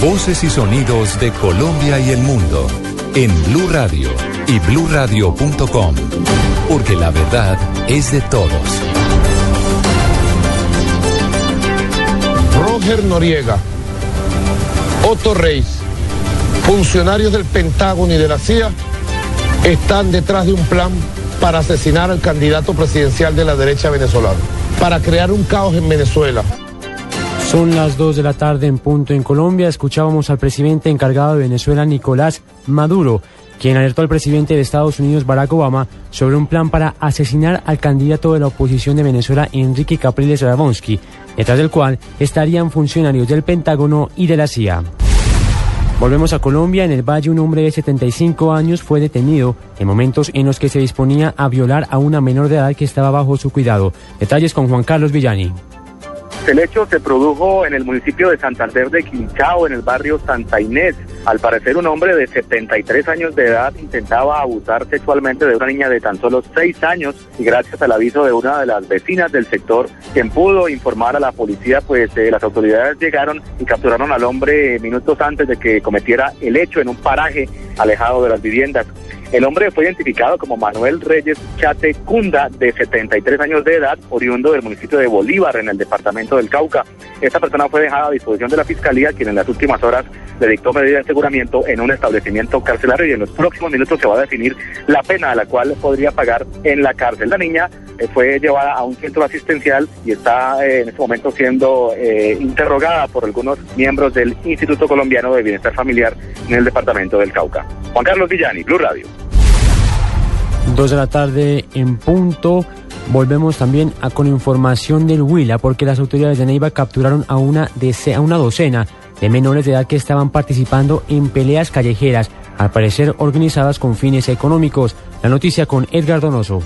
Voces y sonidos de Colombia y el mundo en Blue Radio y BlueRadio.com. Porque la verdad es de todos. Roger Noriega, Otto Reis, funcionarios del Pentágono y de la CIA están detrás de un plan para asesinar al candidato presidencial de la derecha venezolana, para crear un caos en Venezuela. Son las 2 de la tarde en punto en Colombia. Escuchábamos al presidente encargado de Venezuela, Nicolás Maduro, quien alertó al presidente de Estados Unidos, Barack Obama, sobre un plan para asesinar al candidato de la oposición de Venezuela, Enrique Capriles Rabonsky, detrás del cual estarían funcionarios del Pentágono y de la CIA. Volvemos a Colombia. En el Valle, un hombre de 75 años fue detenido en momentos en los que se disponía a violar a una menor de edad que estaba bajo su cuidado. Detalles con Juan Carlos Villani. El hecho se produjo en el municipio de Santander de Quinchao, en el barrio Santa Inés. Al parecer, un hombre de 73 años de edad intentaba abusar sexualmente de una niña de tan solo 6 años y gracias al aviso de una de las vecinas del sector, quien pudo informar a la policía, pues eh, las autoridades llegaron y capturaron al hombre minutos antes de que cometiera el hecho en un paraje alejado de las viviendas. El hombre fue identificado como Manuel Reyes Chate Cunda, de 73 años de edad, oriundo del municipio de Bolívar, en el departamento del Cauca. Esta persona fue dejada a disposición de la Fiscalía, quien en las últimas horas le dictó medida de aseguramiento en un establecimiento carcelario y en los próximos minutos se va a definir la pena a la cual podría pagar en la cárcel. La niña eh, fue llevada a un centro asistencial y está eh, en este momento siendo eh, interrogada por algunos miembros del Instituto Colombiano de Bienestar Familiar en el departamento del Cauca. Juan Carlos Villani, Blue Radio. Dos de la tarde en punto. Volvemos también a, con información del Huila, porque las autoridades de Neiva capturaron a una, a una docena de menores de edad que estaban participando en peleas callejeras, al parecer organizadas con fines económicos. La noticia con Edgar Donoso.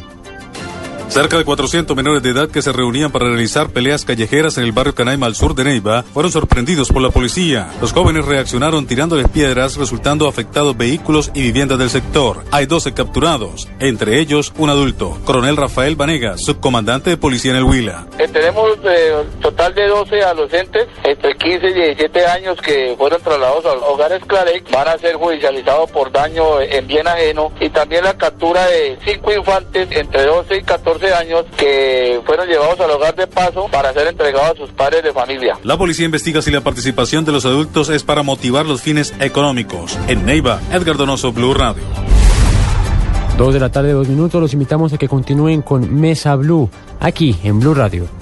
Cerca de 400 menores de edad que se reunían para realizar peleas callejeras en el barrio Canaima al sur de Neiva fueron sorprendidos por la policía. Los jóvenes reaccionaron tirándoles piedras, resultando afectados vehículos y viviendas del sector. Hay 12 capturados, entre ellos un adulto. Coronel Rafael Vanegas, subcomandante de policía en el Huila. Eh, tenemos eh, total de 12 adolescentes entre 15 y 17 años que fueron trasladados a hogares Clarek. Van a ser judicializados por daño en bien ajeno y también la captura de cinco infantes entre 12 y 14 años que fueron llevados al hogar de paso para ser entregados a sus padres de familia. La policía investiga si la participación de los adultos es para motivar los fines económicos. En Neiva, Edgar Donoso, Blue Radio. Dos de la tarde, dos minutos. Los invitamos a que continúen con Mesa Blue, aquí en Blue Radio.